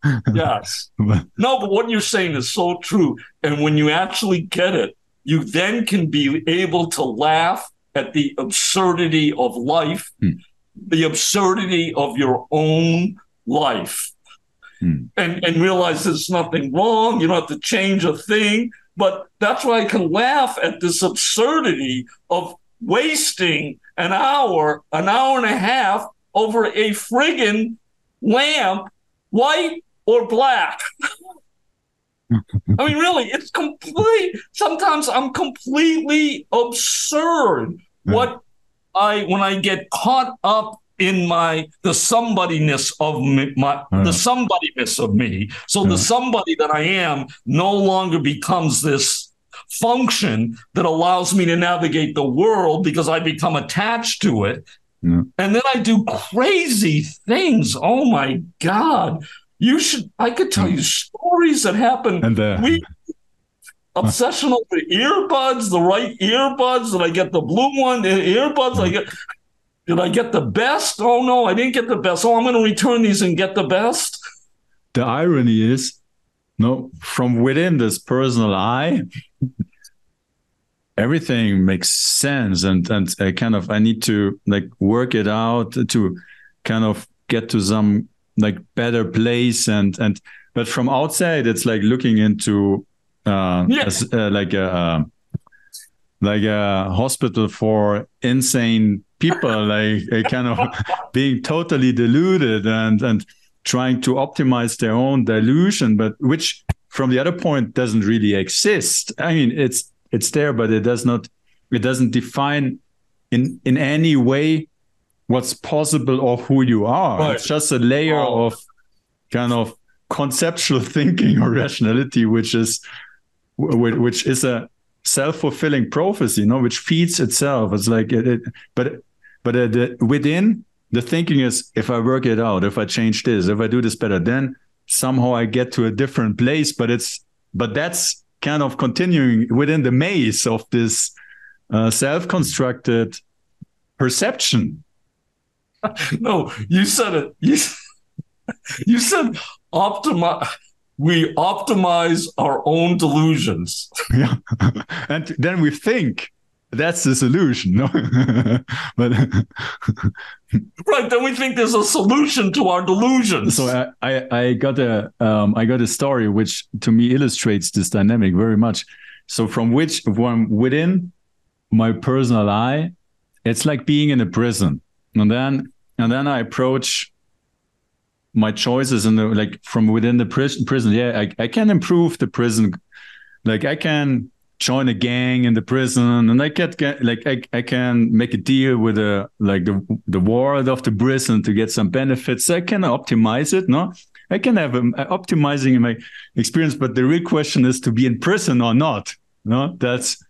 yes. No, but what you're saying is so true. And when you actually get it, you then can be able to laugh at the absurdity of life, Hmm. the absurdity of your own life, Hmm. and, and realize there's nothing wrong. You don't have to change a thing. But that's why I can laugh at this absurdity of wasting an hour, an hour and a half over a friggin' lamp, white or black. I mean, really, it's complete. Sometimes I'm completely absurd. Yeah. What I when I get caught up in my the somebodyness of me, my Yeah. the somebodyness of me. So Yeah. the somebody that I am no longer becomes this function that allows me to navigate the world because I become attached to it. Yeah. And then I do crazy things. Oh my God. You should, I could tell you stories that happen. and uh, We obsession over earbuds, the right earbuds. Did I get the blue one? The earbuds. I get. Did I get the best? Oh no, I didn't get the best. Oh, I'm going to return these and get the best. the irony is, no, from within this personal I, everything makes sense, and and I kind of I need to like work it out to kind of get to some like better place, and and but from outside it's like looking into uh, Yeah. as, uh like a like a hospital for insane people, like a kind of being totally deluded and and trying to optimize their own delusion, but which from the other point doesn't really exist. I mean, it's it's there, but it does not it doesn't define in in any way what's possible or who you are. Right. It's just a layer Oh. of kind of conceptual thinking or rationality, which is which is a self-fulfilling prophecy, you know, which feeds itself. It's like it, it but but uh, the, within the thinking is if I work it out, if I change this, if I do this better, then somehow I get to a different place. But it's but that's kind of continuing within the maze of this uh, self-constructed perception. No, you said it. You, you said optimize. We optimize our own delusions. yeah, and then we think that's the solution. No, but Right. Then we think there's a solution to our delusions. so I, I I got a um, I got a story which to me illustrates this dynamic very much. So from which from within my personal I, it's like being in a prison, and then and then I approach my choices in the like from within the prison. Prison, yeah, I, I can improve the prison. Like I can join a gang in the prison, and I get, get like I, I can make a deal with the like the the ward of the prison to get some benefits. so I can optimize it, no. I can have um, optimizing in my experience, but the real question is to be in prison or not. No, that's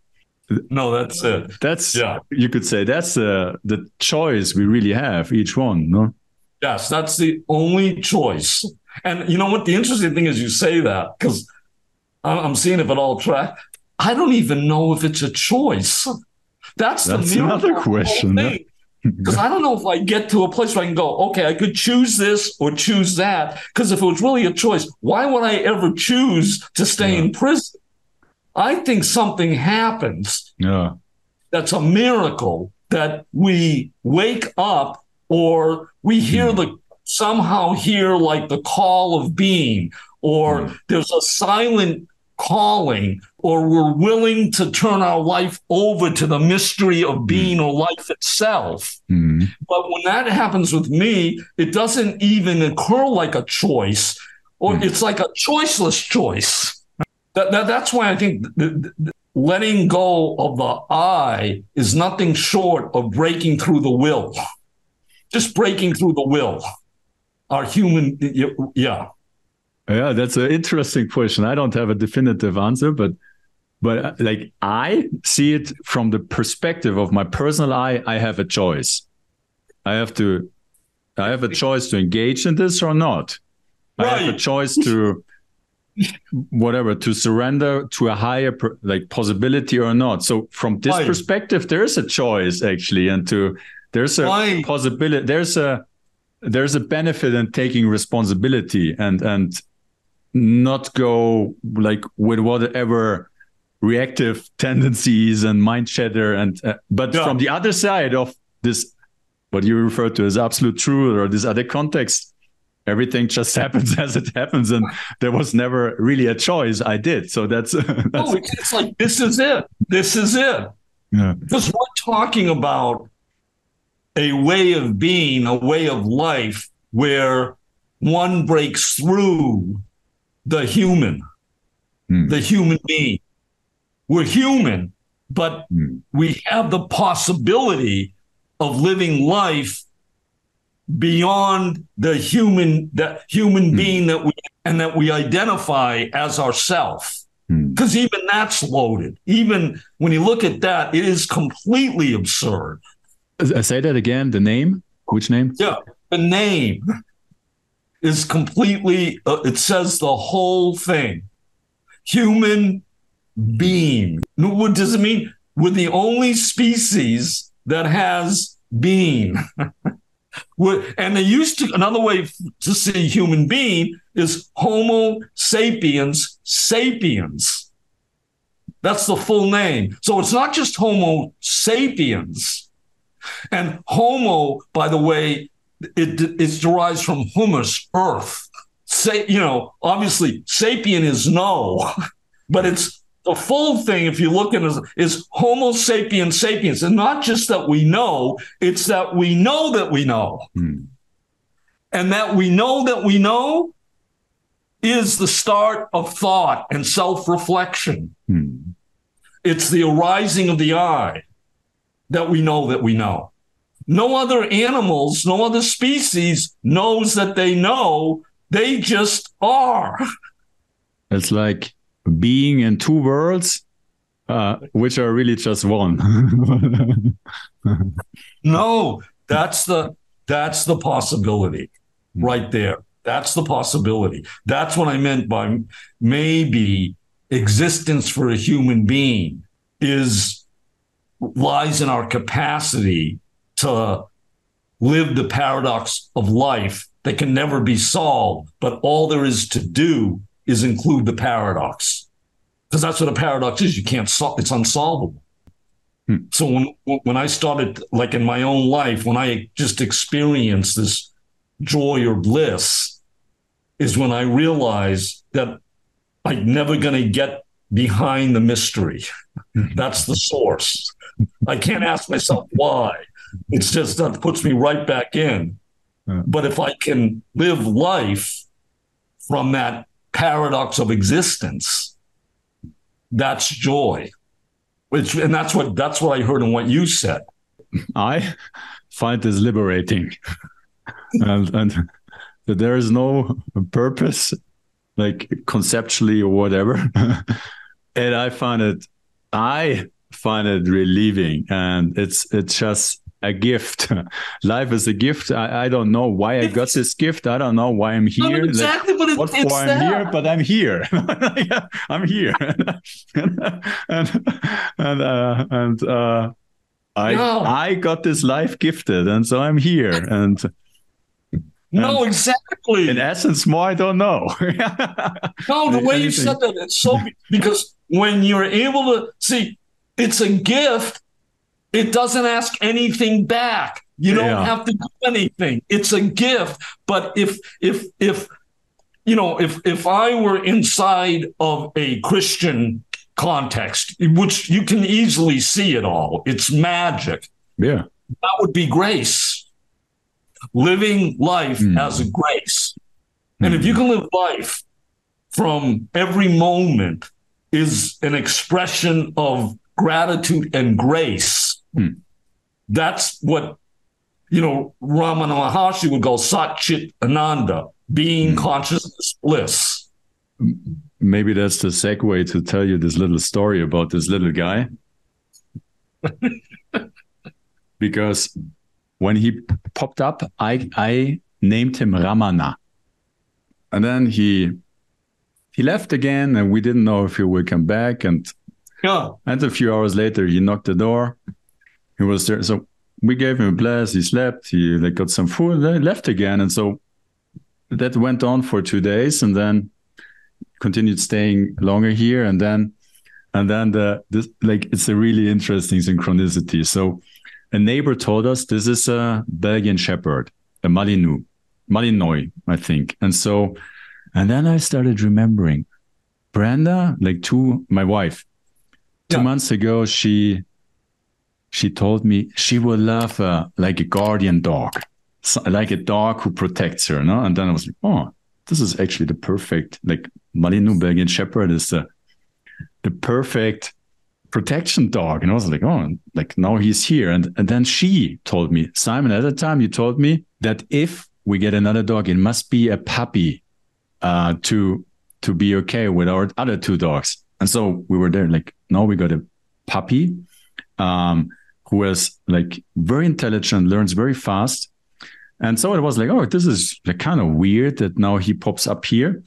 no, that's it. That's yeah. You could say that's the the choice we really have, each one. No. Yes, that's the only choice. And you know what? The interesting thing is you say that because I'm seeing if it all track. I don't even know if it's a choice. That's, that's another question. Because I don't know if I get to a place where I can go, okay, I could choose this or choose that. Because if it was really a choice, why would I ever choose to stay yeah. in prison? I think something happens. Yeah. That's a miracle that we wake up or we hear mm. the somehow hear like the call of being or mm. there's a silent calling or we're willing to turn our life over to the mystery of hmm. being mm. or life itself. Mm. But when that happens with me, it doesn't even occur like a choice, or mm. it's like a choiceless choice. That, that, that's why I think the, the, letting go of the I is nothing short of breaking through the will. Just breaking through the will. Our human, yeah. Yeah, that's an interesting question. I don't have a definitive answer, but but uh, like I see it from the perspective of my personal eye, I have a choice. I have to. I have a choice to engage in this or not. Right. I have a choice to whatever to surrender to a higher like possibility or not. So from this right. perspective, there's a choice actually, and to there's a right. possibility. There's a there's a benefit in taking responsibility and and not go like with whatever reactive tendencies and mind chatter and uh, but yeah. from the other side of this what you refer to as absolute truth or this other context everything just happens as it happens and there was never really a choice i did so that's, that's oh, it's like this is it this is it yeah. because we're talking about a way of being a way of life where one breaks through the human, mm. the human being. We're human, but mm. we have the possibility of living life beyond the human that human mm. being that we and that we identify as ourself because mm. even that's loaded even when you look at that it is completely absurd I say that again the name which name yeah the name is completely, uh, it says the whole thing. Human being. What does it mean? We're the only species that has being. and they used to, another way to see human being is Homo sapiens sapiens. That's the full name. So it's not just Homo sapiens. And Homo, by the way, it, it derives from humus, earth. Say, you know, obviously sapien is no, but it's the full thing, if you look at it, is Homo sapiens sapiens. And not just that we know, it's that we know that we know. Hmm. And that we know that we know is the start of thought and self reflection. Hmm. It's the arising of the I that we know that we know. No other animals, no other species knows that they know. They just are. It's like being in two worlds, uh, which are really just one. no, that's the that's the possibility right there. That's the possibility. That's what I meant by maybe existence for a human being is lies in our capacity to live the paradox of life that can never be solved, but all there is to do is include the paradox. Because that's what a paradox is. You can't solve it's unsolvable. Hmm. So when when I started like in my own life, when I just experienced this joy or bliss, is when I realized that I'm never gonna get behind the mystery. Hmm. That's the source. I can't ask myself why. It's just that puts me right back in. Yeah. But if I can live life from that paradox of existence, that's joy. Which and that's what that's what I heard in what you said. I find this liberating. and and that there is no purpose, like conceptually or whatever. and I find it I find it relieving, and it's it's just a gift. Life is a gift. I, I don't know why I got this gift. I don't know why I'm here. exactly, like, but it, what for I'm here, but I'm here. I'm here, and and and, uh, and uh, I no. I got this life gifted, and so I'm here. And no, exactly. In essence, more I don't know. no, the way Anything. you said that, it's so because when you're able to see, it's a gift. It doesn't ask anything back. You don't yeah. have to do anything. It's a gift. But if if if you know, if if I were inside of a Christian context, which you can easily see it all, it's magic. Yeah. That would be grace living life mm. as a grace. Mm. And if you can live life from every moment is an expression of gratitude and grace. Mm. That's what, you know, Ramana Maharshi would call Satchit Ananda, being hmm. consciousness bliss. Maybe that's the segue to tell you this little story about this little guy. because when he popped up, I I named him Ramana, and then he he left again, and we didn't know if he would come back. And yeah, and a few hours later, he knocked the door. He was there, so we gave him a bless. He slept. He like got some food. Then he left again, and so that went on for two days, and then continued staying longer here, and then and then the this like it's a really interesting synchronicity. So a neighbor told us this is a Belgian Shepherd, a Malinois, Malinois, I think. And so, and then I started remembering Brenda, like two, my wife, two yeah. months ago, she, she told me she would love a, like a guardian dog, like a dog who protects her. No? And then I was like, oh, this is actually the perfect, like Malinois Belgian Shepherd is the, the perfect protection dog. And I was like, oh, like now he's here. And, and then she told me, Simon, at the time you told me that if we get another dog, it must be a puppy uh, to to be okay with our other two dogs. And so we were there, like, now we got a puppy um, who is like very intelligent, learns very fast. And so it was like, oh, this is like kind of weird that now he pops up here.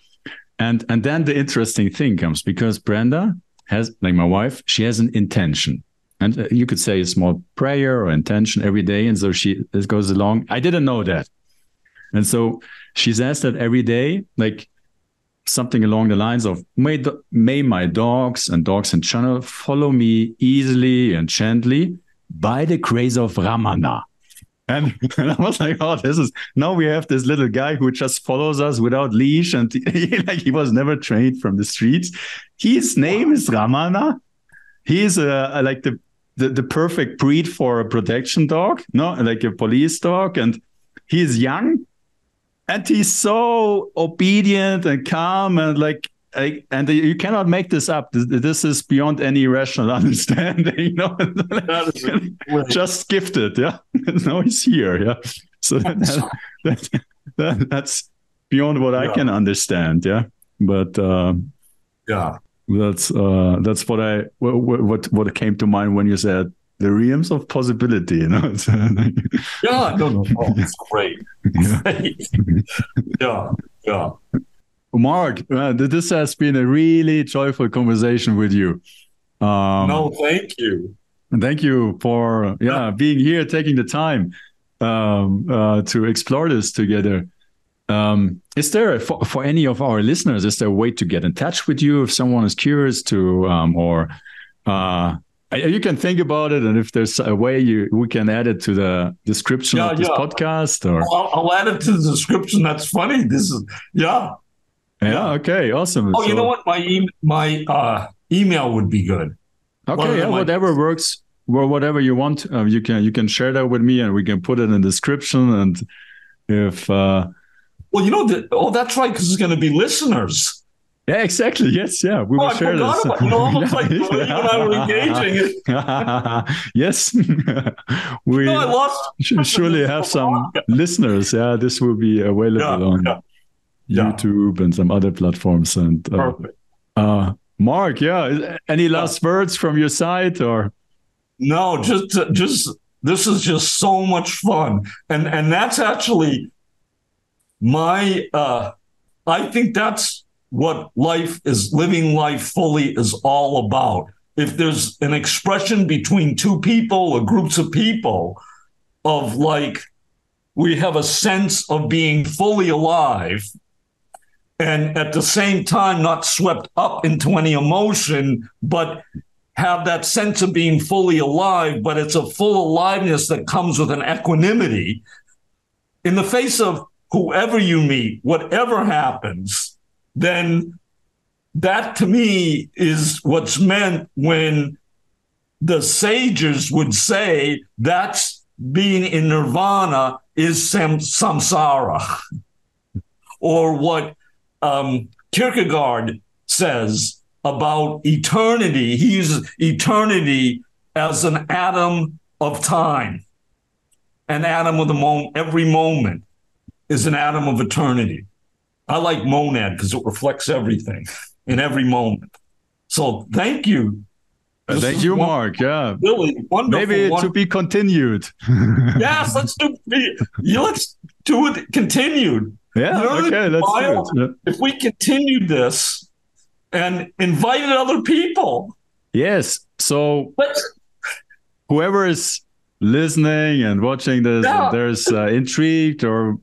And and then the interesting thing comes because Brenda, has, like my wife, she has an intention. And uh, you could say a small prayer or intention every day. And so she goes along. I didn't know that. And so she's asked that every day, like something along the lines of may, may my dogs and dogs in channel follow me easily and gently by the grace of Ramana. And, and, I was like, oh, this is now we have this little guy who just follows us without leash, and he, like he was never trained from the streets. His name is Ramana. He is a, a like the, the the perfect breed for a protection dog, no, like a police dog, and he is young, and he's so obedient and calm and like I, and you cannot make this up. This, this is beyond any rational understanding. You know, just gifted. Yeah, now he's here. Yeah, so that, that, that, that's beyond what yeah. I can understand. Yeah, but uh, yeah, that's uh, that's what I what, what what came to mind when you said the realms of possibility. You know, yeah, no, no, oh, it's great. Yeah. yeah, yeah. Mark, uh, this has been a really joyful conversation with you. Um, no, thank you. Thank you for yeah, being here, taking the time um, uh, to explore this together. Um, is there a, for, for, any of our listeners? Is there a way to get in touch with you if someone is curious to, um, or uh, you can think about it, and if there's a way you we can add it to the description yeah, of this yeah. podcast, or I'll, I'll, add it to the description. That's funny. This is yeah, yeah. Okay. Awesome. Oh, so, you know what? My e- my uh, email would be good. Okay. Yeah. Whatever works. Well, whatever you want, uh, you can you can share that with me, and we can put it in the description. And if uh, well, you know, the, oh, that's right, because it's going to be listeners. Yeah, exactly. Yes, yeah, we oh, will I share this. About, you know, almost like you and I were engaging. yes, we no, I lost. surely have some listeners. Yeah, this will be available yeah, on. Yeah. YouTube and some other platforms. And uh, uh, Mark, yeah. Any last words from your side or? No, just just this is just so much fun, and and that's actually my. uh I think that's what life is living life fully is all about. If there's an expression between two people or groups of people of like we have a sense of being fully alive and at the same time not swept up into any emotion, but have that sense of being fully alive, but it's a full aliveness that comes with an equanimity in the face of whoever you meet, whatever happens, then that to me is what's meant when the sages would say that's being in nirvana is sam- samsara. or what um, Kierkegaard says about eternity. He uses eternity as an atom of time, an atom of the moment. Every moment is an atom of eternity. I like monad because it reflects everything in every moment. So thank you. This thank you, Mark. Yeah, really wonderful. Maybe to be continued. yes, let's do. Let's do it continued. Yeah. You know, okay. Let's wild, do it. If we continued this and invited other people. Yes. So but, whoever is listening and watching this, yeah. and there's uh, intrigued or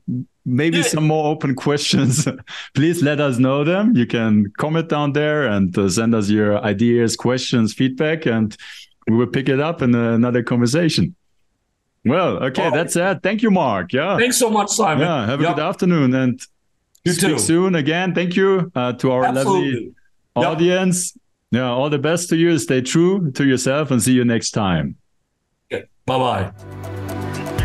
maybe yeah. some more open questions, please let us know them. You can comment down there and uh, send us your ideas, questions, feedback, and we will pick it up in another conversation. Well, okay, well, that's it. Thank you, Mark. Yeah. Thanks so much, Simon. Yeah. Have a yep. good afternoon and you speak too. soon again. Thank you uh, to our Absolutely. lovely yep. audience. Yeah. All the best to you. Stay true to yourself and see you next time. Okay. Bye bye.